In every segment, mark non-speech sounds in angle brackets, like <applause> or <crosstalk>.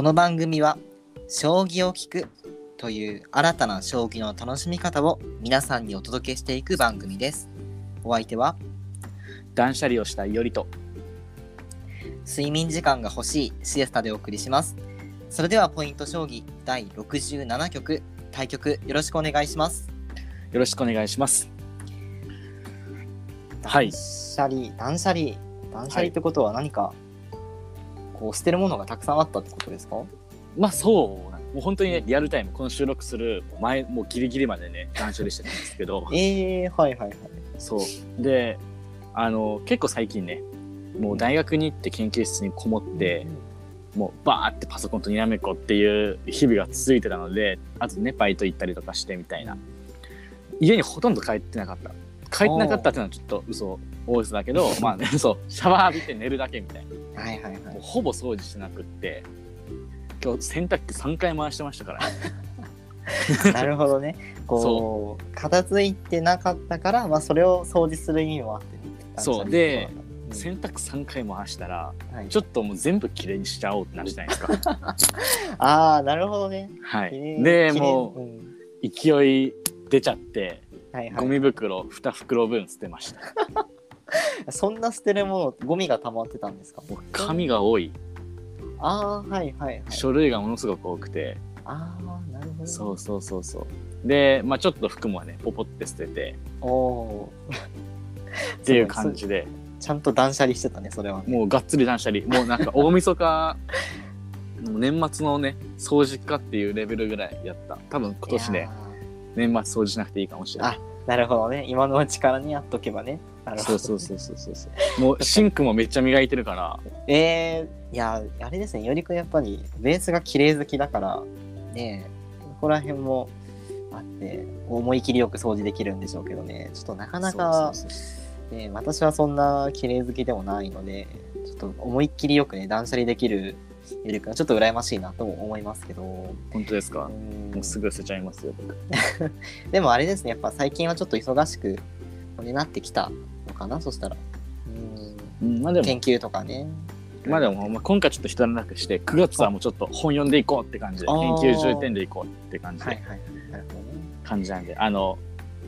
この番組は将棋を聞くという新たな将棋の楽しみ方を皆さんにお届けしていく番組です。お相手は？断捨離をしたいよりと睡眠時間が欲しいシエスタでお送りします。それではポイント将棋第67局対局よろしくお願いします。よろしくお願いしますはい断捨離、断捨離、断捨離ってことは何か、こう捨てるものがたくさんあったってことですか？まあそうなもう本当にねリアルタイムこの収録する前もうギリギリまでね断捨離してたんですけど。<laughs> えー、はいはいはい。そう。であの結構最近ねもう大学に行って研究室にこもって、もうバーってパソコンとにらめっこっていう日々が続いてたのであとねバイト行ったりとかしてみたいな。家にほとんど帰ってなかった。帰ってなかったっていうのはちょっと嘘大嘘だけどまあねそう。シャワー浴びて寝るだけみたいなはいはいはい。ほぼ掃除してなくって今日洗濯機3回回してましたから。ね <laughs> なるほどね。こう、片付いてなかったから、まあ、それを掃除する意味もあってね。そう。でうん洗濯3回回したらはい、ちょっともう全部きれいにしちゃおうってなるじゃないですか。<laughs> ああ、なるほどね。はい。でもうん。う勢い出ちゃってはいはい、ゴミ袋2袋分捨てました <laughs> <laughs> そんな捨てるもの、ゴミが溜まってたんですか？紙が多い。ああ、はいはいはい。書類がものすごく多くて。ああ、なるほど。そうそうそうそう。でまあちょっと服もねポポって捨てて。おお <laughs> っていう感じで。ちゃんと断捨離してたね、それは。もうがっつり断捨離。もうなんか大晦日。<laughs> 年末のね掃除かっていうレベルぐらいやった。多分今年ね年末掃除しなくていいかもしれない。ーなるほどね。今のうちからね、やっとけばね。なるほど。そうそうそうそうそうそう。もうシンクもめっちゃ磨いてるから。<laughs> えー、いや、あれですね、よりくんやっぱりベースが綺麗好きだから、ねえ、ここら辺もあって、思い切りよく掃除できるんでしょうけどね、ちょっとなかなか、そうそうそうね、私はそんな綺麗好きでもないので、ちょっと思いっきりよくね、断捨離できるよりくんはちょっと羨ましいなとも思いますけど、本当ですか？うん。もうすぐ捨てちゃいますよ。<laughs> でもあれですね、やっぱ最近はちょっと忙しくねなってきたのかな、そしたら。うん。うんまあでも。研究とかね。まあでも、まあ、今回ちょっと一段落して9月はもうちょっと本読んでいこうって感じであ研ー究重点でいこうって感じで、はいはい。感じなんであの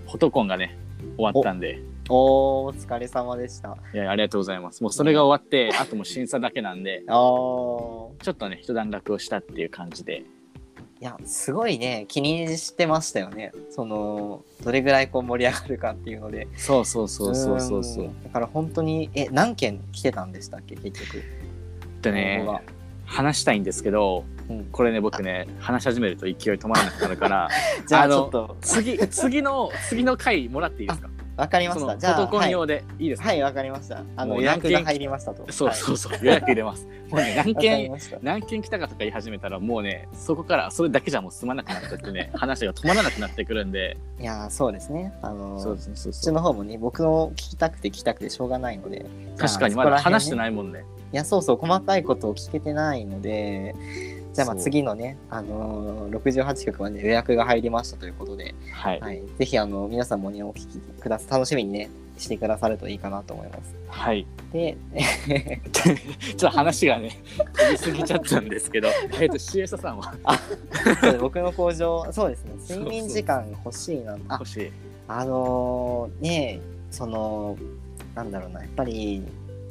フォトコンがね終わったんでおーお疲れ様でした。あいやありがとうございます。もうそれが終わってあともう審査だけなんで <laughs> あー。ちょっとね一段落をしたっていう感じで。いやすごいね。気にしてましたよね。そのどれぐらいこう盛り上がるかっていうので。そうそうそうそうそうそう。うん。だから本当にえ何件来てたんでしたっけ結局。でね応募が。話したいんですけどうん、これね僕ね話し始めると勢い止まらなくなるから <laughs> じゃああのちょっと。次次の次の回もらっていいですか？わかりまそのフしたじゃあォトコン用はい。でいいですか、はいわかりました。あの予約が入りましたと。そうそうそう、予約入れます。<laughs> もうね、何はいわかり件、ました。何件来たかとか言い始めたら、もうね、そこからそれだけじゃもう済まなくなっちゃってね、<laughs> 話が止まらなくなってくるんで、いやそうですね。あのそうそうそうこっちそう。の方もね僕の聞きたくて聞きたくてしょうがないので。確かにまだ話していないもんね。いやそうそう細かいことを聞けてないのでじゃあまあそう次のね、あのー、68曲まで予約が入りましたということで、はい。はい、ぜひあの皆さんもねお聞きくださ楽しみにねしてくださるといいかなと思います。はい。で <laughs> ちょっと話がね、飛びすぎちゃったんですけど、<laughs> えっと、シエサさんは？そう僕の工場そうですねそうそう睡眠時間欲しいなあ欲しい。あのーねそのなんだろうなやっぱり、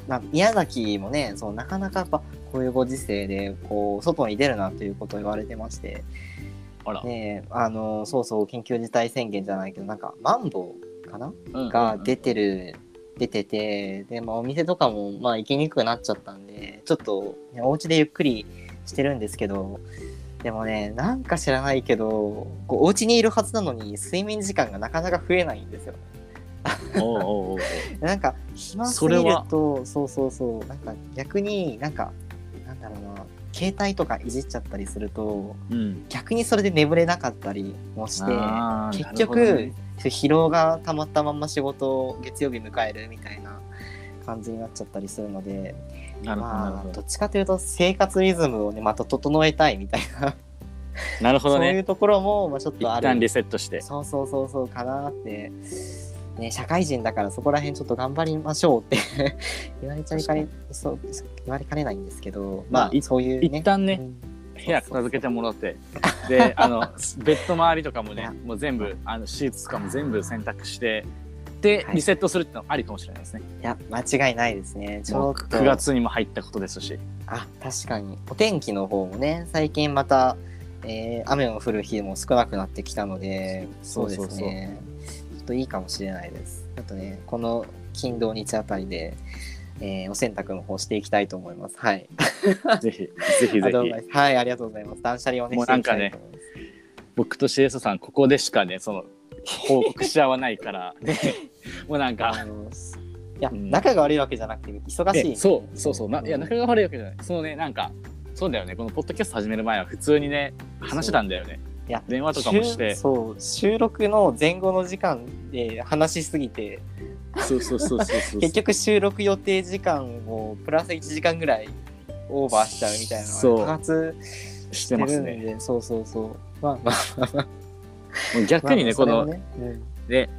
まあ、宮崎もねそうなかなかやっぱこういうご時世でこう外に出るなということを言われてまして。あら。ねえあのそうそう緊急事態宣言じゃないけどなんかマンボウかな？うんが出てる、出ててで、まあ、お店とかもまあ行きにくくなっちゃったんでちょっと、ね、お家でゆっくりしてるんですけどでもねなんか知らないけどこうお家にいるはずなのに睡眠時間がなかなか増えないんですよ。おうおうおう <laughs> なんか暇すぎるとそうそうそうなんか逆になんかなんだろうな携帯とかいじっちゃったりするとうん。逆にそれで眠れなかったりもして結局、ね疲労がたまったまんま仕事を月曜日迎えるみたいな感じになっちゃったりするのでまあほど。どっちかというと生活リズムをねまた整えたいみたいな、なるほどそういうね。ところも、まあ、ちょっ一とある旦リセットして。そうそうそうそうかなって。ね、社会人だからそこら辺ちょっと頑張りましょうって <laughs> 言われちゃいかねそう言われかねないんですけどまあそういうね。一旦ね部屋片付けてもらって。であの <laughs> ベッド周りとかもねもう全部あのシーツとかも全部洗濯してではい。リセットするってのありかもしれないですね、いや間違いないですね。ちょっと。9月にも入ったことですし。あ確かに。お天気の方もね最近また、えー雨の降る日も少なくなってきたのでそうですね。ちょっといいかもしれないです。あとねこの金土日あたりで、えーお洗濯の方していきたいと思います。はい。<laughs> ぜひぜひぜひ。はいありがとうございます。断捨離をねもうなんかねしていきたいと思います。僕と CS さんここでしかねその報告し合わないから。ね。<laughs> もうなんか。いや、うん。仲が悪いわけじゃなくて忙しいえそうそうそう。ないや仲が悪いわけじゃない。そのねなんかそうだよね。このポッドキャスト始める前は普通にね話してたんだよねいや電話とかもして。収そう収録の前後の時間で話しすぎて。そうそうそうそうそう <laughs> 結局収録予定時間をプラス1時間ぐらいオーバーしちゃうみたいなそう。のが多発ししててますね。るんでそうそうそう。まあ逆にね、このねうん。で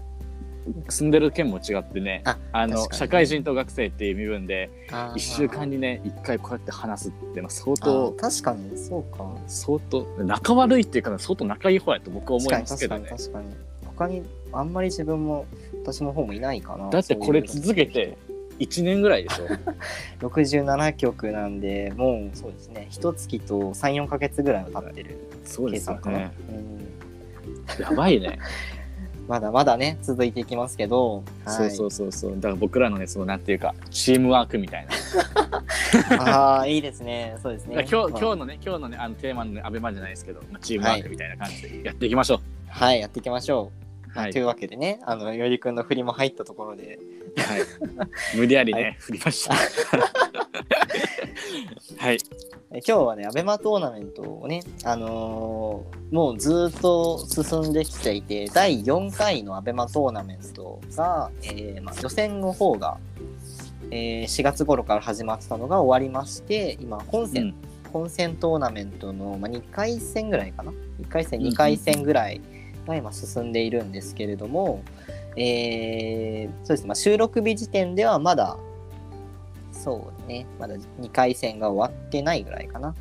住んでる県も違ってねああの社会人と学生っていう身分であー。1週間にね1回こうやって話すっていうのは相あ当ー確かにそうか。相当仲悪いっていうか相当仲いい方やと僕は思いますけどね。確かに確かに他にあんまり自分も私の方もいないかな。だってこれ続けて1年ぐらいでしょ。<laughs> 67曲なんでもうそうですね。一月と34か月ぐらいは経ってる。そうですよ計算かな、ねうん、やばいね <laughs> まだまだね続いていきますけど、そうそううそうそう。だから僕らのねそのなんていうかチームワークみたいな。<laughs> ああいいですね。そうですね。今日まあ今日のね今日のねあのテーマのねアベマじゃないですけど、まあ、チームワークみたいな感じでやっていきましょう。はいやっていきましょう、はい。というわけでねあのよりくんの振りも入ったところで。はい、無理やりね、は振りました。<laughs> はい、え今日はねアベマトーナメントをねあのーもうずっと進んできていて第4回のアベマトーナメントが、えーまあ、予選の方が、えー4月頃から始まってたのが終わりまして今本戦、うん。本戦トーナメントの、まあ、2回戦ぐらいかな？1回戦うん2回戦ぐらいが今進んでいるんですけれども、えーそうですね、まあ、収録日時点ではまだそうね。まだ2回戦が終わってないぐらいかな。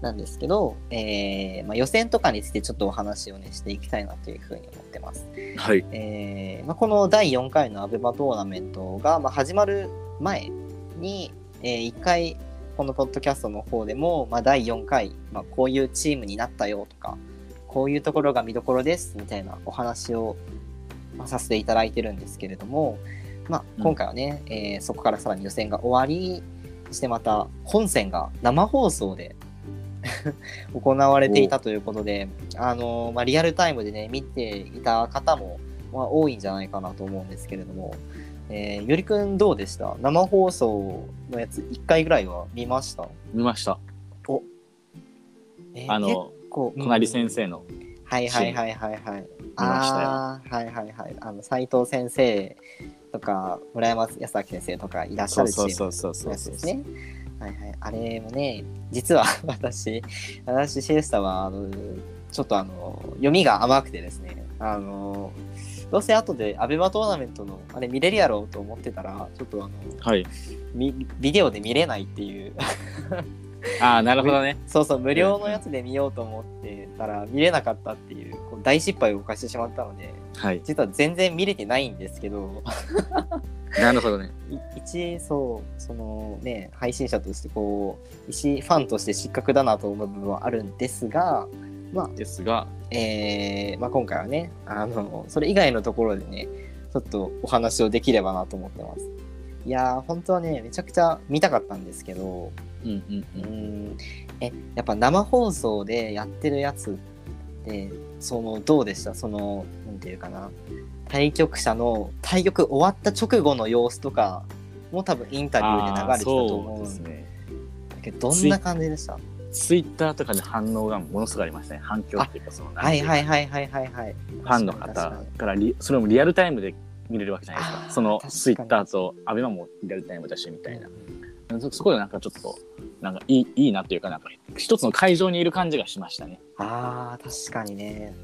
なんですけど、えーまあ、予選とかについてちょっとお話をねしていきたいなというふうに思ってます。はい、えーまあ、この第4回のアベマトーナメントが、まあ、始まる前に、えー1回このポッドキャストの方でも、まあ、第4回、まあ、こういうチームになったよとかこういうところが見どころですみたいなお話を、まあ、させていただいてるんですけれども、まあ、うん今回はね、えーそこからさらに予選が終わりそしてまた本戦が生放送で <laughs> 行われていたということで、あのまあ、リアルタイムでね見ていた方も、まあ、多いんじゃないかなと思うんですけれども、えー、よりくんどうでした？生放送のやつ1回ぐらいは見ました？見ました。えーあの、隣先生の。はいはいはいはいはい。ましたよああーはいはいはい。あの斉藤先生とか村山康明先生とかいらっしゃるチそうームそうそうそうそう。のやつですね。はいはい。あれもね、実は <laughs> 私、私シエスタはあのちょっとあの読みが甘くてですね、あのどうせ後でアベマトーナメントのあれ見れるやろうと思ってたら、ちょっとあのはい。みビデオで見れないっていう。<laughs> ああ、なるほどね。<laughs> そうそう、無料のやつで見ようと思ってたら見れなかったっていう、こう大失敗を犯してしまったので、はい。実は全然見れてないんですけど、<laughs> なるほどね。い一、そう、そのね、配信者としてこう、石ファンとして失格だなと思う部分はあるんですが、まあ、ですが、えーまあ、今回はね、あの、それ以外のところでね、ちょっとお話をできればなと思ってます。いやー、本当はね、めちゃくちゃ見たかったんですけど、うんうんううん。んえやっぱ生放送でやってるやつってそのどうでした？そのなんていうかな対局者の対局終わった直後の様子とかも多分インタビューで流れてたと思うんですね。けどどんな感じでした？ツイッターとかで反応がものすごいありましたね。反響っていうか、その、はいはいい。はいはいはいはいファンの方からリ、それもリアルタイムで見れるわけじゃないですか。そのツイッターとアベマもリアルタイムだしみたいな。そそこでなんかちょっとなんかいいいいなっていうかなんか一つの会場にいる感じがしましたね。あー確かにね。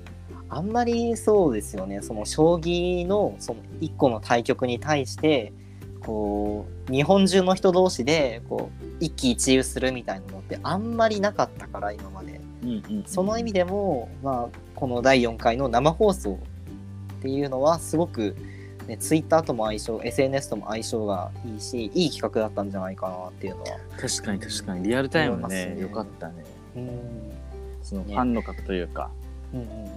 あんまりそうですよね。その将棋のその一個の対局に対してこう日本中の人同士でこう一喜一憂するみたいなのってあんまりなかったから今まで。うんうんその意味でも、まあ、この第4回の生放送っていうのはすごく、ね、ツイッターとも相性 SNS とも相性がいいしいい企画だったんじゃないかなっていうのは。確かに確かに。リアルタイムねね。よかったね。うん。そのフねァンの方というか、うんうんうん。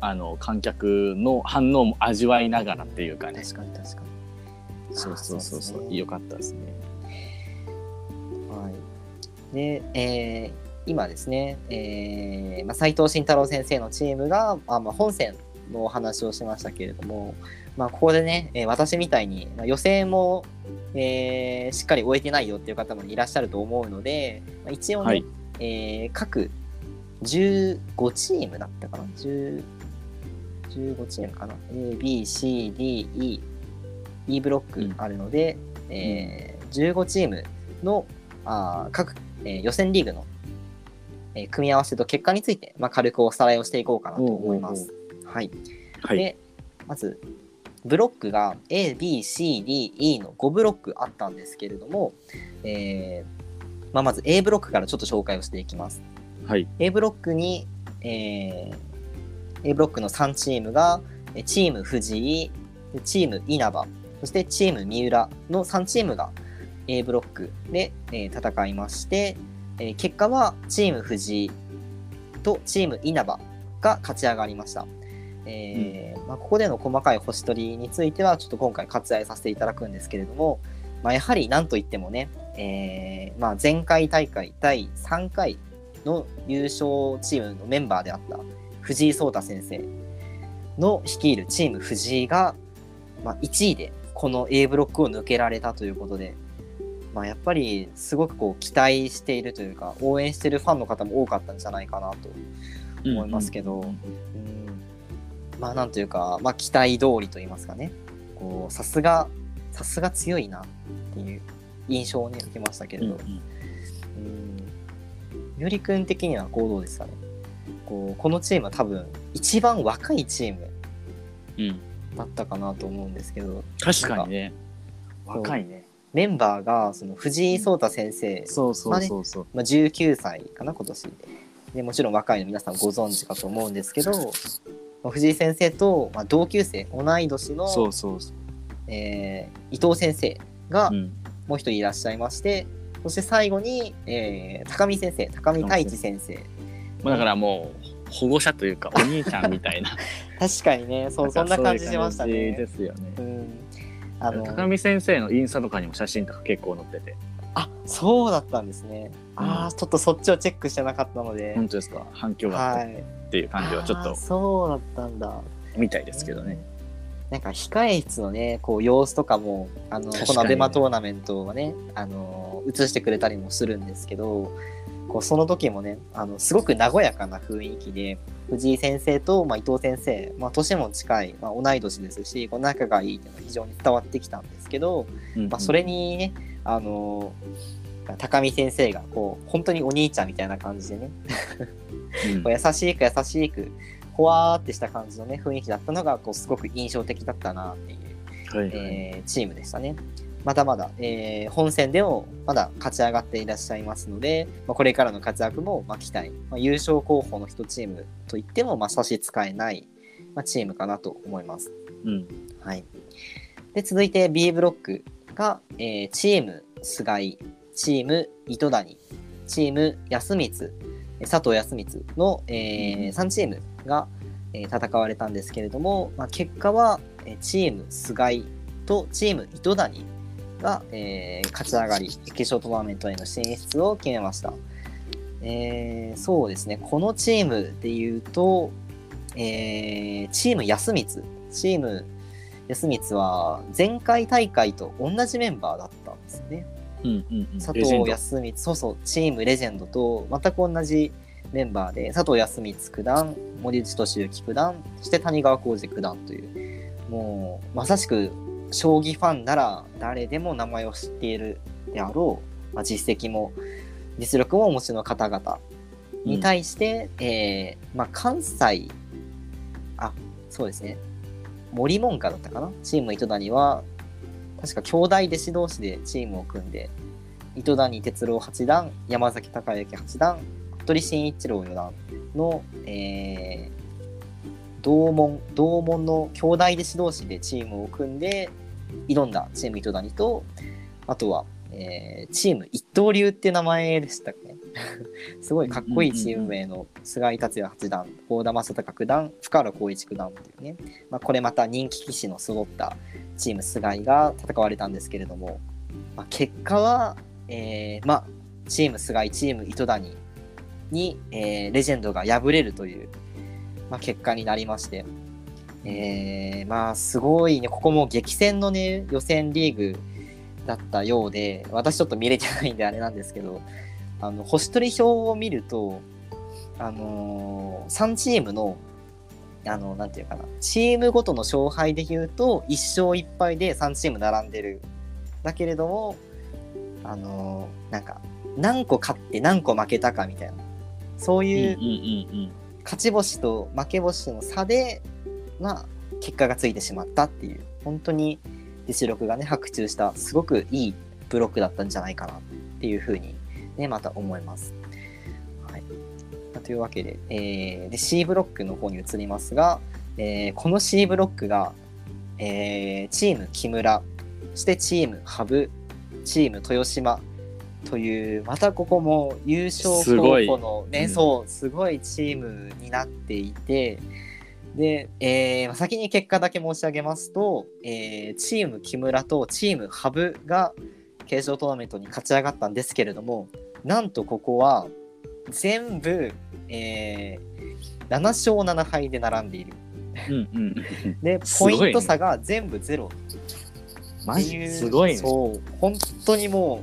あの観客の反応も味わいながらっていうかね。確かに確かに。そうそうそうそう。ね。よかったですね。はい、で、えー今ですね、えーまあ、斉藤慎太郎先生のチームが、あまあ、本戦のお話をしましたけれども、まあ、ここでね、えー私みたいに、まあ、予選も、えーしっかり終えてないよっていう方もいらっしゃると思うので、まあ、一応ね、はい。えー各15チームだったかな？10 15チームかな？A、B、C、D、E、E ブロックあるので、えー15チームのあー各、えー予選リーグの、えー組み合わせと結果について、まあ、軽くおさらいをしていこうかなと思います。はい、はい。でまずブロックが A、B、C、D、E の5ブロックあったんですけれども、えーまあ、まず A ブロックからちょっと紹介をしていきます。はい A ブロックに、えー A ブロックの3チームがえチーム藤井でチーム稲葉そしてチーム三浦の3チームが A ブロックで、えー戦いまして、えー結果はチーム藤井とチーム稲葉が勝ち上がりました。えーまあ、ここでの細かい星取りについてはちょっと今回割愛させていただくんですけれども、まあ、やはり何といってもね、えーまあ、前回大会第3回の優勝チームのメンバーであった藤井聡太先生の率いるチーム藤井が、まあ、1位でこの A ブロックを抜けられたということで、まあ、やっぱりすごくこう期待しているというか応援しているファンの方も多かったんじゃないかなと思いますけど、うんまあなんというか、まあ、期待通りと言いますかね。こうさすがさすが強いなっていう印象をね受けましたけれど、うんうん。うん。ゆりくん的にはこうどうですかね。こうこのチームは多分一番若いチームうん。だったかなと思うんですけど。確かにね。か若いね。メンバーがその藤井聡太先生、そうそうそうそう。まあ、19歳かな今年。でもちろん若いの皆さんご存知かと思うんですけど、まあ藤井先生と、まあ、同級生同い年のそうそうそう。えー伊藤先生がうん。もう一人いらっしゃいまして、そして最後に、えー高見先生高見太一先生。まあだからもう保護者というかお兄ちゃんみたいな。<laughs> 確かにねそうそんな感じしましたね。ですよね。うん、あの高見先生のインスタとかにも写真とか結構載っててあそうだったんですね。ああちょっとそっちをチェックしてなかったので。本当ですか？反響があった？はい。っていう感じはちょっとそうだったんだ。みたいですけどね。なんか控え室のねこう様子とかもあのこのアベマトーナメントはねあの映してくれたりもするんですけどこうその時もねあのすごく和やかな雰囲気で藤井先生と、まあ、伊藤先生、まあ、年も近い、まあ、同い年ですしこう仲がいいっていうのが非常に伝わってきたんですけど、うんまあ、それにねあの高見先生がこう本当にお兄ちゃんみたいな感じでね。うん。<laughs> こう優しく優しくほわーってした感じのね雰囲気だったのがこうすごく印象的だったなっていう、はいはい。えーチームでしたね。まだまだ、えー本戦でもまだ勝ち上がっていらっしゃいますので、まあ、これからの活躍もまあ期待、まあ、優勝候補の一チームといってもまあ差し支えない、まあ、チームかなと思います。うん。はい、で続いて B ブロックが、えーチーム菅井チーム糸谷チーム安光佐藤康光の、えー3チームが、えー戦われたんですけれども、まあ、結果は、えーチーム菅井とチーム糸谷が、えー勝ち上がり決勝トーナメントへの進出を決めました。えーそうですねこのチームでいうと、えーチーム安光チーム安光は前回大会と同じメンバーだったんですよね。うんうんうん。佐藤康光そうそうチームレジェンドと全く同じメンバーで佐藤康光九段森内俊之九段そして谷川浩司九段というもうまさしく将棋ファンなら誰でも名前を知っているであろう、まあ、実績も実力もお持ちの方々に対して、えーまあ、関西あそうですね森門下だったかな？チーム糸谷は確か兄弟弟子同士でチームを組んで糸谷哲郎八段山崎隆之八段服部慎一郎四段の、えー同門同門の兄弟弟子同士でチームを組んで挑んだチーム糸谷とあとは、えーチーム一刀流っていう名前でした <laughs> すごいかっこいいチーム名の菅井達也八段幸田正孝九段深浦光一九段というね、まあ、これまた人気棋士の揃ったチーム菅井が戦われたんですけれども、まあ、結果は、えーまあ、チーム菅井チーム糸谷に、えーレジェンドが敗れるという、まあ、結果になりまして、えーまあすごいねここも激戦のね予選リーグだったようで私ちょっと見れてないんであれなんですけど。あの星取り表を見るとあのー3チームのあのなんていうかなチームごとの勝敗でいうと1勝1敗で3チーム並んでる。だけれどもあのーなんか何個勝って何個負けたかみたいな。そういう勝ち星と負け星の差で、まあ、結果がついてしまったっていう。本当に実力がね白昼したすごくいいブロックだったんじゃないかなっていうふうにねまた思います。はい、まあというわけで,、えーで C ブロックの方に移りますが、えーこの C ブロックが、えーチーム木村そしてチーム羽生チーム豊島というまたここも優勝候補のね、うんそうすごいチームになっていてで、えーまあ先に結果だけ申し上げますと、えーチーム木村とチーム羽生が決勝トーナメントに勝ち上がったんですけれどもなんとここは全部、えー7勝7敗で並んでいる。うんうん。うんで <laughs> すポイント差が全部ゼロ。っていうすごいね。そう。本当にも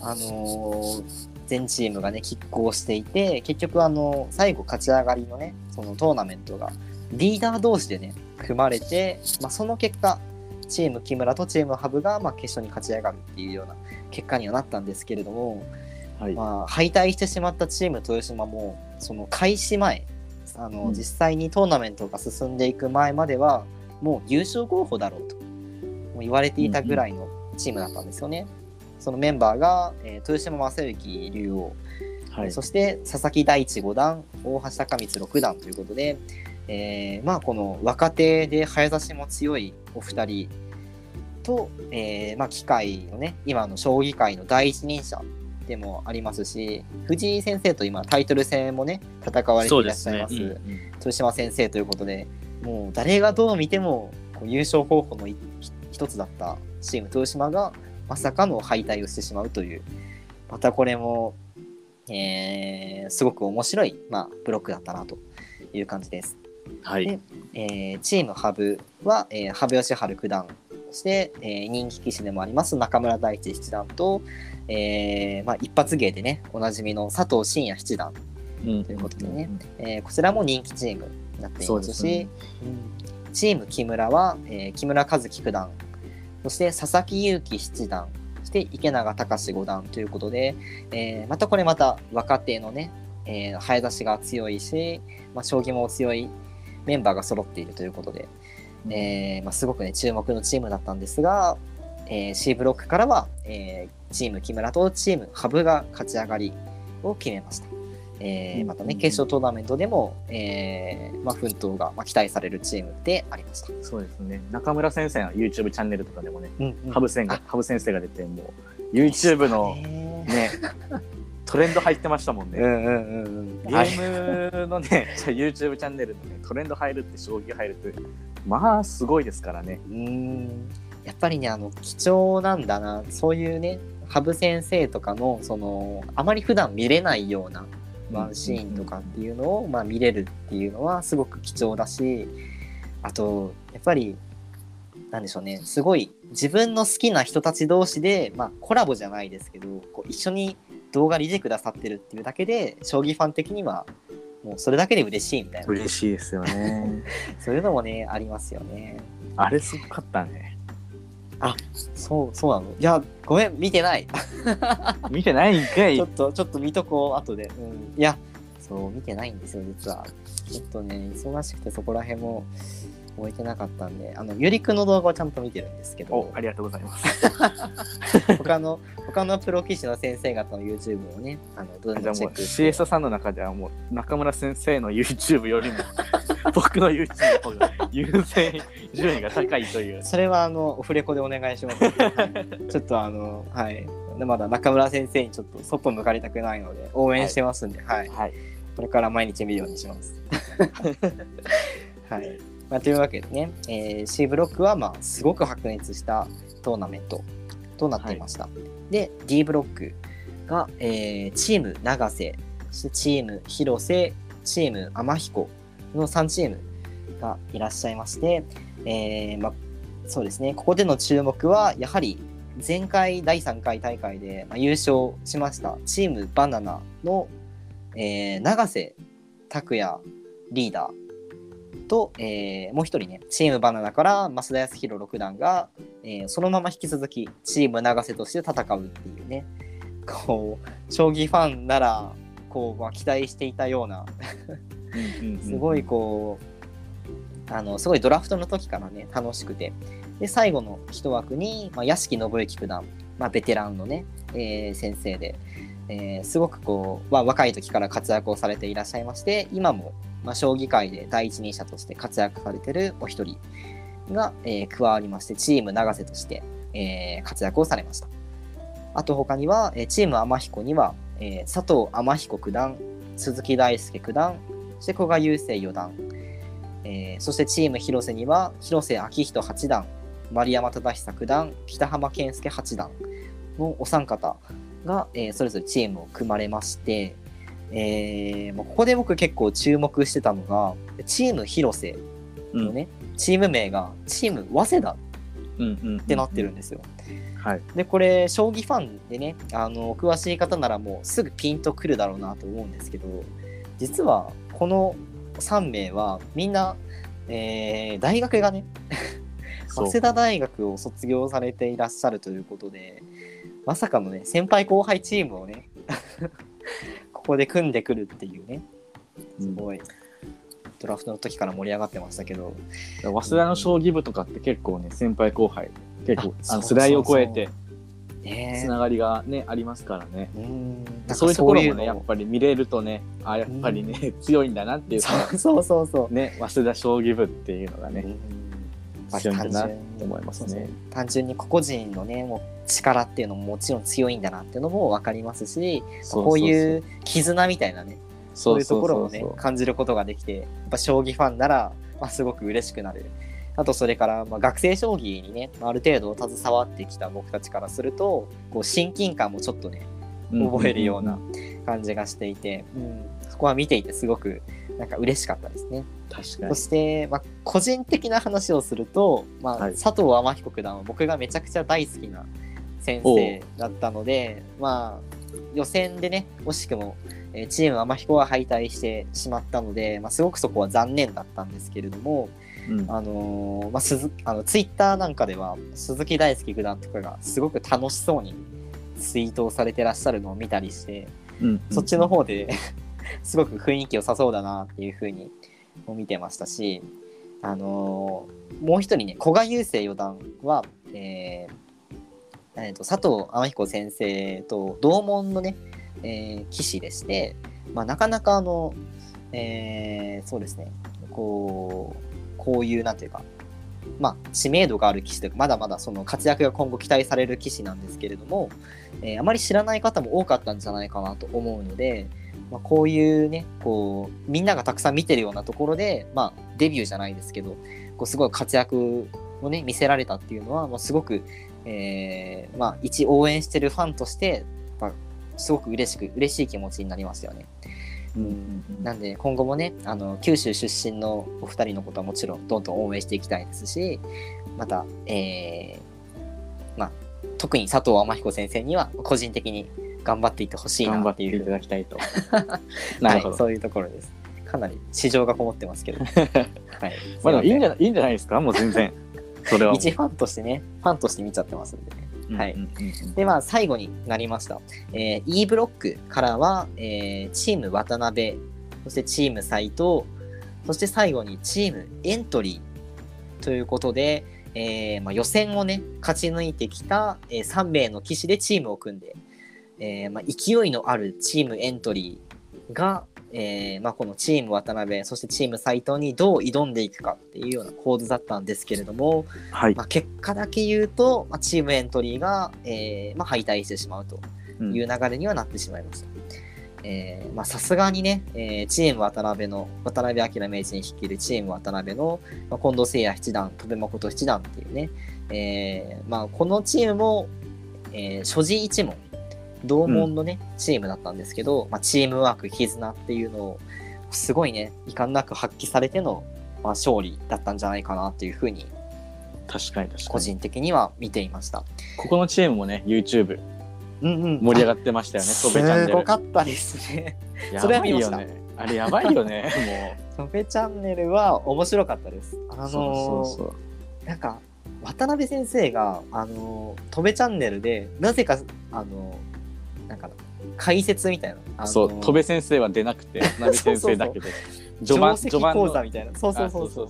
うあのー全チームがね拮抗していて結局あの最後勝ち上がりのねそのトーナメントがリーダー同士でね組まれて、まあ、その結果チーム木村とチームハブが、まあ、決勝に勝ち上がるっていうような結果にはなったんですけれども、はい。まあ、敗退してしまったチーム豊島もその開始前あの、うん。実際にトーナメントが進んでいく前まではもう優勝候補だろうともう言われていたぐらいのチームだったんですよね。そのメンバーが、えー豊島将之竜王、はい。そして佐々木大地五段大橋貴光六段ということで、えーまあこの若手で早指しも強いお二人と、えーまあ機械のね今の将棋界の第一人者でもありますし藤井先生と今タイトル戦もね戦われていらっしゃいます。すねうんうん豊島先生ということでもう誰がどう見てもこう優勝候補の一つだったチーム豊島がまさかの敗退をしてしまうというまたこれも、えーすごく面白い、まあ、ブロックだったなという感じです。はい。でえーチーム羽生は、えー羽生善治九段そして、えー人気棋士でもあります中村大地七段と、えーまあ、一発芸でねおなじみの佐藤真也七段うんということでねえーこちらも人気チームになっていますしそうですね。うん。チーム木村は、えー木村和樹九段そして佐々木勇気七段そして池永隆五段ということで、えーまたこれまた若手のね、えー早指しが強いし、まあ、将棋も強いメンバーが揃っているということで、えーまあ、すごくね注目のチームだったんですが、えー C ブロックからは、えーチーム木村とチーム羽生が勝ち上がりを決めました。えーうんまたね決勝トーナメントでも、えーまあ、奮闘が、まあ、期待されるチームでありました。そうですね中村先生の YouTube チャンネルとかでもねうんうん羽生先があ羽生先生が出てもう YouTube のねねトレンド入ってましたもんね、うんうんうんうん。ゲームのね、じゃあ YouTube チャンネルのね、トレンド入るって、将棋入るって、まあ、すごいですからね。うーん。やっぱりねあの貴重なんだな。そういうね羽生先生とかのそのあまり普段見れないようなワンシーンとかっていうのを、まあ、見れるっていうのはすごく貴重だしあとやっぱりなんでしょうね。すごい自分の好きな人たち同士で、まあ、コラボじゃないですけどこう一緒に動画見てくださってるっていうだけで将棋ファン的にはもうそれだけで嬉しいみたいな。嬉しいですよね。<laughs> そういうのもねありますよね。あれすごかったね。そうそうなの？いやごめん見てない。<laughs> 見てないんかい。ちょっとちょっと見とこう後で、うん、いやそう見てないんですよ実は。ちょっとね忙しくてそこら辺も終えてなかったんで、あの、ゆりくんの動画をちゃんと見てるんですけど、おありがとうございます。<laughs> 他の、他のプロ棋士の先生方の YouTube をね、あの、どんどんチェックして。CS さんの中ではもう中村先生の YouTube よりも <laughs> 僕の YouTube の方が優先順位が高いという。<laughs> それはあのオフレコでお願いします。はいちょっとあのはい。でまだ中村先生にちょっとそっぽ向かれたくないので応援してますんで、はい。はい。これから毎日見るようにします。はい。まあ、というわけでね、えー C ブロックはまあすごく白熱したトーナメントとなっていました。で D ブロックが、えーチーム永瀬、そしてチーム広瀬、チーム天彦の3チームがいらっしゃいまして、えーまあ、そうですね、ここでの注目はやはり前回第3回大会で、まあ、優勝しましたチームバナナの、えー永瀬拓也リーダーと、えーもう一人ねチームバナナから増田康弘六段が、えーそのまま引き続きチーム永瀬として戦うっていうね。こう将棋ファンならこう、まあ、期待していたような。<laughs> すごいこうあのすごいドラフトの時からね楽しくて。で最後の一枠に、まあ、屋敷信之九段、まあ、ベテランのね、えー先生で、えーすごくこう、まあ、若い時から活躍をされていらっしゃいまして今も、まあ、将棋界で第一人者として活躍されてるお一人が、えー加わりましてチーム永瀬として、えー活躍をされました。あと他には、えーチーム天彦には、えー佐藤天彦九段鈴木大輔九段そして古賀雄星四段、えーそしてチーム広瀬には広瀬昭仁八段丸山忠久九段北浜健介八段のお三方が、えーそれぞれチームを組まれまして、えーもうここで僕結構注目してたのがチーム広瀬のね、チーム名がチーム早稲田っうんうんてなってるんですよ。はい。でこれ将棋ファンでねあのお詳しい方ならもうすぐピンとくるだろうなと思うんですけど実はこの3名はみんな、えー大学がね <laughs> 早稲田大学を卒業されていらっしゃるということでまさかのね先輩後輩チームをねここで組んでくるっていうねすごい、ドラフトの時から盛り上がってましたけど。早稲田の将棋部とかって結構ね先輩後輩結構あの世代を超えてね。つながりがねありますからね。そういうところもねのやっぱり見れるとねあやっぱりね <laughs> 強いんだなっていうかそうそうそうそう。ね早稲田将棋部っていうのがねうん強いんだなっ単純て思いますね。単純に個々人のねもう力っていうのももちろん強いんだなっていうのも分かりますしこういう絆みたいなねそういうところをね感じることができてやっぱ将棋ファンなら、まあ、すごく嬉しくなる。あとそれから、まあ、学生将棋にねある程度携わってきた僕たちからするとこう親近感もちょっとね覚えるような感じがしていて、うん。そこは見ていてすごくなんか嬉しかったですね。確かに。そして、まあ、個人的な話をすると、まあはい。佐藤天彦九段は僕がめちゃくちゃ大好きな先生だったので、まあ、予選でね惜しくも、えーチーム天彦は敗退してしまったので、まあ、すごくそこは残念だったんですけれども、うん。あのーまあ、鈴あのツイッターなんかでは鈴木大輔九段とかがすごく楽しそうにツイートをされてらっしゃるのを見たりして、うん。そっちの方ですごく雰囲気良さそうだなっていうふうにも見てましたし、あのーもう一人ね古賀雄星四段は、えーえーと佐藤天彦先生と同門のね、えー棋士でして、まあ、なかなかあの、えーそうですねこうこういうなんていうかまあ、知名度がある棋士というかまだまだその活躍が今後期待される棋士なんですけれども、えーあまり知らない方も多かったんじゃないかなと思うので、まあ、こういうねこうみんながたくさん見てるようなところで、まあ、デビューじゃないですけどこうすごい活躍をね見せられたっていうのは、まあ、すごく、えーまあ、一応援してるファンとしてすごく嬉しく嬉しい気持ちになりましたよね。うんなんで今後もねあの九州出身のお二人のことはもちろんどんどん応援していきたいですしまた、えーまあ、特に佐藤天彦先生には個人的に頑張っていってほしい頑張っていただきたいと。なるほはい、ど。そういうところです。かなり市場がこもってますけど、<laughs> はい、まあでもいいんじゃゃないいいんじゃないですか？もう全然。<laughs> それは。一ファンとしてねファンとして見ちゃってますんでね。はい。でまあ最後になりました、えー E ブロックからは、えーチーム渡辺そしてチーム斉藤そして最後にチームエントリということで、えーまあ、予選をね勝ち抜いてきた、えー3名の騎士でチームを組んで、えーまあ、勢いのあるチームエントリーが、えーまあ、このチーム渡辺そしてチーム斎藤にどう挑んでいくかっていうような構図だったんですけれども、はいまあ、結果だけ言うと、まあ、チームエントリーが、えーまあ、敗退してしまうとうんいう流れにはなってしまいました。えーまあさすがにね、えーチーム渡辺の渡辺明名人率いるチーム渡辺の、まあ、近藤誠也七段戸辺誠七段っていうね、えーまあ、このチームも、えー所持一門同門のね、チームだったんですけど、まあ、チームワーク絆っていうのをすごいね遺憾なく発揮されての、まあ、勝利だったんじゃないかなっていうふうに確かに確かに。個人的には見ていました。ここのチームもね YouTube うんうん、盛り上がってましたよねす戸辺チャンネルごかったですね。<laughs> やそれは見ました。ねあれやばいよねソフェチャンネルは面白かったです。あのそうそうそう。なんか渡辺先生があのー、戸辺チャンネルでなぜかあのーなんか解説みたいな、あのーそう戸辺先生は出なくて <laughs> 渡辺先生だけで。序盤序盤の講座みたいな、そうそうそうあそう。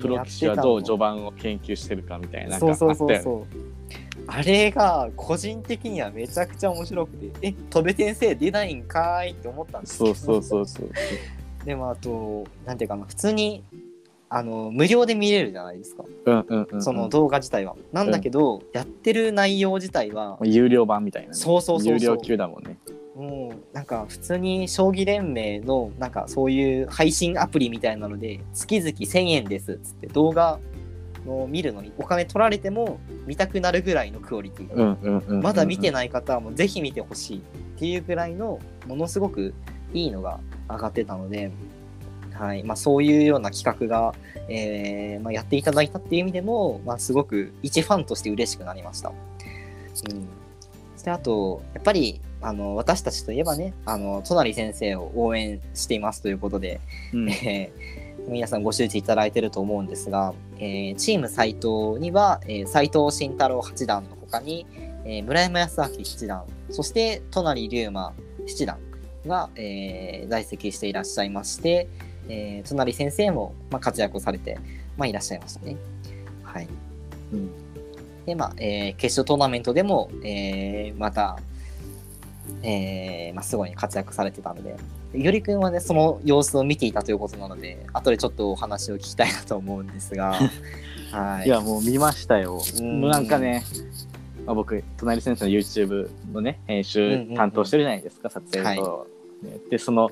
プロ棋士はどう序盤を研究してるかみたいなそうそうそうそう。あれが個人的にはめちゃくちゃ面白くて、え、戸辺先生出ないんかーいって思ったんですそうそうそうそう。でもあと、なんていうかな、普通にあの無料で見れるじゃないですか。うんうんうんうん。その動画自体は。なんだけど、やってる内容自体は、有料版みたいなね。そうそうそう有料級だもんね。もうなんか普通に将棋連盟のなんかそういう配信アプリみたいなので月々1000円ですっつって動画の見るのにお金取られても見たくなるぐらいのクオリティ、うんうんうんうん。まだ見てない方はもうぜひ見てほしいっていうぐらいのものすごくいいのが上がってたので、はい。まあ、そういうような企画が、えーまあ、やっていただいたっていう意味でも、まあ、すごく一ファンとして嬉しくなりました。うん、そしてあとやっぱりあの私たちといえばねあの隣先生を応援していますということで、うん。えー皆さんご周知いただいてると思うんですが、えーチーム斎藤には、えー斎藤慎太郎八段の他に、えー村山康明七段そして隣龍馬七段が、えー在籍していらっしゃいまして、えー隣先生も、まあ、活躍をされて、まあ、いらっしゃいましたね。はい、うん。でまあ、えー決勝トーナメントでも、えーまた、えーまあ、すごい活躍されてたので、ゆりくんはね、その様子を見ていたということなので、後でちょっとお話を聞きたいなと思うんですが、<laughs> はい。いやもう見ましたよ。うん。なんかねまあ、僕隣先生の YouTube のね編集担当してるじゃないですか、撮影と、ねでその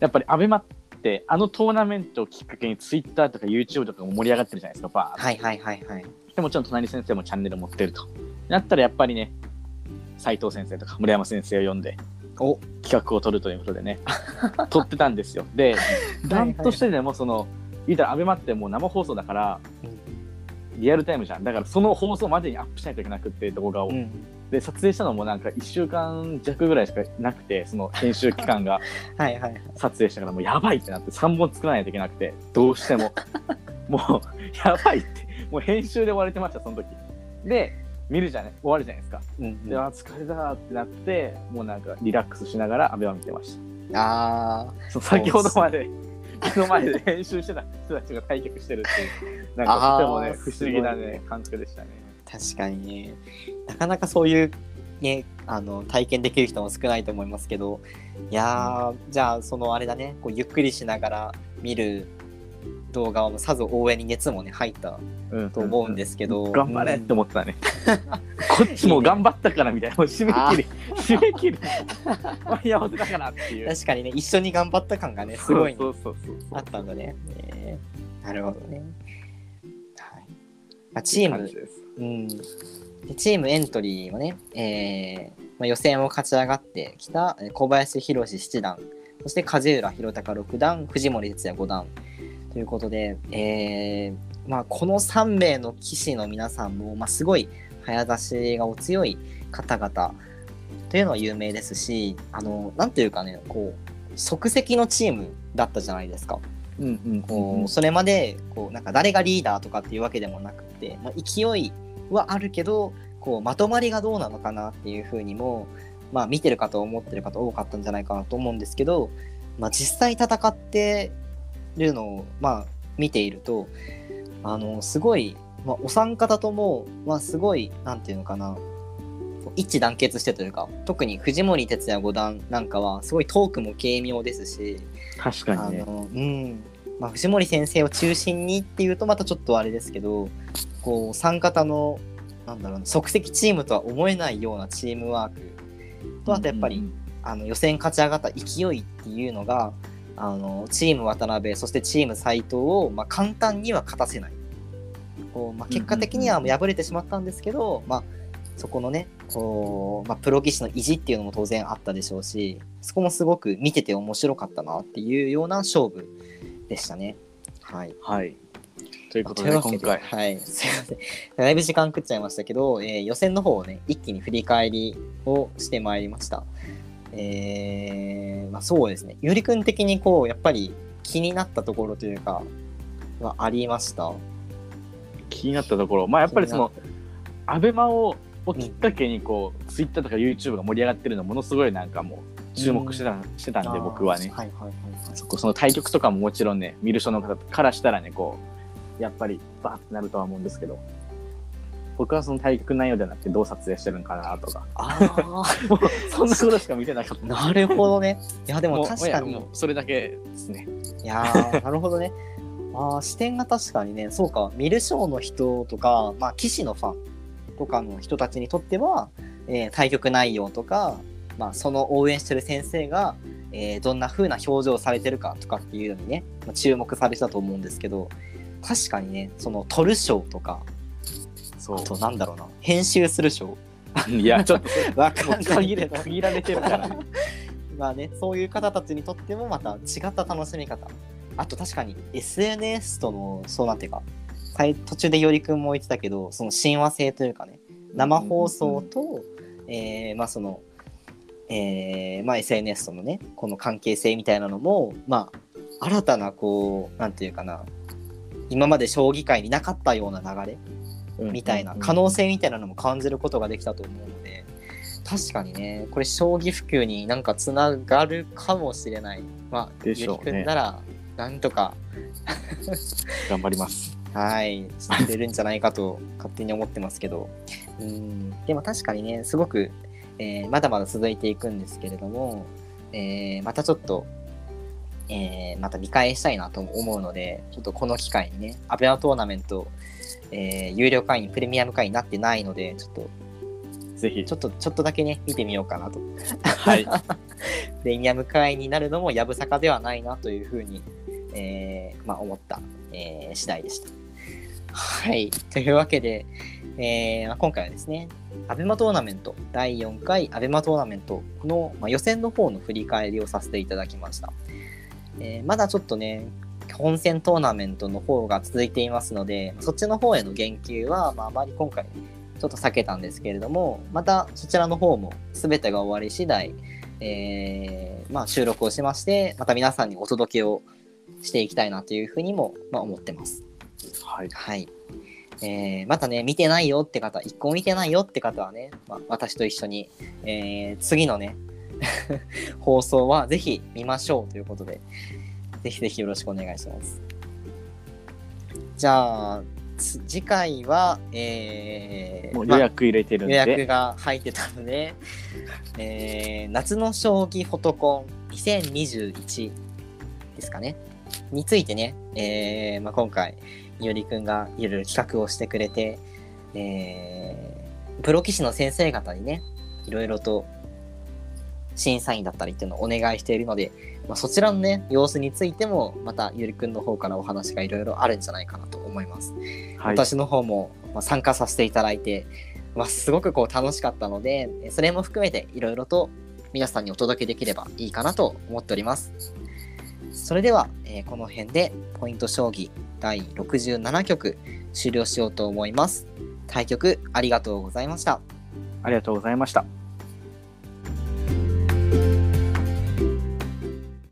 やっぱりアベマってあのトーナメントをきっかけに Twitter とか YouTube とかも盛り上がってるじゃないですかバーはいはいはいはい。でもちろん隣先生もチャンネル持ってると。なったらやっぱりね斉藤先生とか村山先生を呼んでお。企画を取るということでね。<laughs> 撮ってたんですよ。でなんとしてでもその言うたらアベマってもう生放送だからリアルタイムじゃん。だからその放送までにアップしないといけなくって動画を、うん。で撮影したのもなんか1週間弱ぐらいしかなくてその編集期間が。<laughs> はいはいはい。撮影したからもうやばいってなって3本作らないといけなくてどうしても。<laughs> もうやばいって。もう編集で追われてましたその時。で見るじゃない終わるじゃないですか。うんで、あ疲れたってなってもうなんかリラックスしながらアベマ見てました。あその先ほどまで目の前で編集してた人たちが対局してるっていうなんかとてもね不思議なすごいね。感覚でしたね。ー確かにね。なかなかそういう、ね、あの体験できる人も少ないと思いますけど、いやー、じゃあそのあれだね、こうゆっくりしながら見る動画はさぞ応援に熱もね入ったうん。と思うんですけど、頑張れ。って思ってたね。<laughs> こっちも頑張ったからみたいな、もう締め切り、締め切り、間に合わせたからっていう。確かにね、一緒に頑張った感がね、すごい。あったんだね。ねなるほどね。はい。まあ、チーム。うん、でチームエントリーもね、えーまあ、予選を勝ち上がってきたえー小林博七段、そして梶浦弘隆六段、藤森哲也五段ということで、えーまあ、この3名の棋士の皆さんも、まあ、すごい早指しがお強い方々というのは有名ですし、あのなんていうかね、こう即席のチームだったじゃないですか。うんうんこうそれまでこうなんか誰がリーダーとかっていうわけでもなくて、まあ、勢いはあるけどこうまとまりがどうなのかなっていうふうにも、まあ、見てる方思ってる方多かったんじゃないかなと思うんですけど、まあ、実際戦ってるのを、まあ、見ているとあのすごい、まあ、お三方とも、まあ、すごいなんていうのかな一致団結してというか特に藤森哲也五段なんかはすごいトークも軽妙ですし確かにね。あの、うん。まあ、藤森先生を中心にっていうとまたちょっとあれですけどこう三方のなんだろうな即席チームとは思えないようなチームワークとあとやっぱり、うん。あの予選勝ち上がった勢いっていうのがあのチーム渡辺そしてチーム斎藤を、まあ、簡単には勝たせないこう、まあ、結果的には敗れてしまったんですけど、まあ、そこのねこう、まあ、プロ棋士の意地っていうのも当然あったでしょうしそこもすごく見てて面白かったなっていうような勝負でしたね。はいはいということで、今回はい、<laughs> すいません。だいぶ時間食っちゃいましたけど、えー予選の方をね、一気に振り返りをしてまいりました。えーまあ、そうですね。ゆりくん的にこう、やっぱり気になったところというか、はありました？気になったところまあやっぱりそのアベマををきっかけにこう、ツイッターとか YouTube が盛り上がってるのものすごいなんかもう注目してた,、してたんで僕はねはいはいはいはい。そこその対局とかももちろんね見る人の方からしたらねこうやっぱりバーってなるとは思うんですけど僕はその対局内容じゃなくてどう撮影してるのかなとかあ <laughs> もうそんなことしか見てなかったあ、なるほどね。いや、でも確かに。それだけですねいやーなるほどね。<laughs> あー視点が確かにね、そうか、見る賞の人とか、まあ、棋士のファンとかの人たちにとっては、えー対局内容とか、まあ、その応援してる先生が、えーどんな風な表情をされてるかとかっていうのにね、まあ注目されてたと思うんですけど、確かにね、その撮る賞とか、そあとなんだろうな、編集する賞、ういやちょっと <laughs> わかんない。限れ限られてるからね。<laughs> まあね、そういう方たちにとってもまた違った楽しみ方。あと確かに SNS との、そうなんていうか、最途中でよりくんも言ってたけど、その親和性というかね、生放送と、えーまあその、えーまあ SNS とのね、この関係性みたいなのも、まあ、新たなこう、なんていうかな、今まで将棋界になかったような流れみたいな可能性みたいなのも感じることができたと思うので確かにねこれ将棋普及になんかつながるかもしれない。まあでしょうね。ゆりくんならなんとか。頑張ります。はいしてるんじゃないかと勝手に思ってますけど。うん。でも確かにねすごく、えーまだまだ続いていくんですけれども、えーまたちょっとえーまた見返したいなと思うので、ちょっとこの機会にね、アベマトーナメント、えー有料会員、プレミアム会員になってないので、ちょっと、ぜひちょっと、ちょっとだけね、見てみようかなと。はい <laughs> プレミアム会員になるのもやぶさかではないなというふうに、えーまあ、思った、えー次第でした。はい。というわけで、えーまあ、今回はですね、アベマトーナメント第4回アベマトーナメントの、まあ、予選の方の振り返りをさせていただきました。えーまだちょっとね、本戦トーナメントの方が続いていますので、そっちの方への言及は、まあ、あまり今回ちょっと避けたんですけれども、またそちらの方も全てが終わり次第、えーまあ、収録をしまして、また皆さんにお届けをしていきたいなというふうにも、まあ、思ってます。はいはい。えーまたね、見てないよって方、一個も見てないよって方はね、まあ、私と一緒に、えー次のね、<laughs> 放送はぜひ見ましょうということで、ぜひぜひよろしくお願いします。じゃあ、つ次回は、えーまあもう予約入れてるん予約で、が入ってたので、えー夏の将棋フォトコン2021ですかね、についてね、えーまあ、今回、いおりくんがいろいろ企画をしてくれて、えープロ棋士の先生方にね、いろいろと審査員だったりっていうのをお願いしているので、まあ、そちらのね、様子についても、またゆりくんの方からお話がいろいろあるんじゃないかなと思います。はい、私の方もまあ参加させていただいて、まあ、すごくこう楽しかったのでえそれも含めていろいろと皆さんにお届けできればいいかなと思っておりますそれでは、えーこの辺でポイント将棋第67局終了しようと思います対局ありがとうございましたありがとうございました。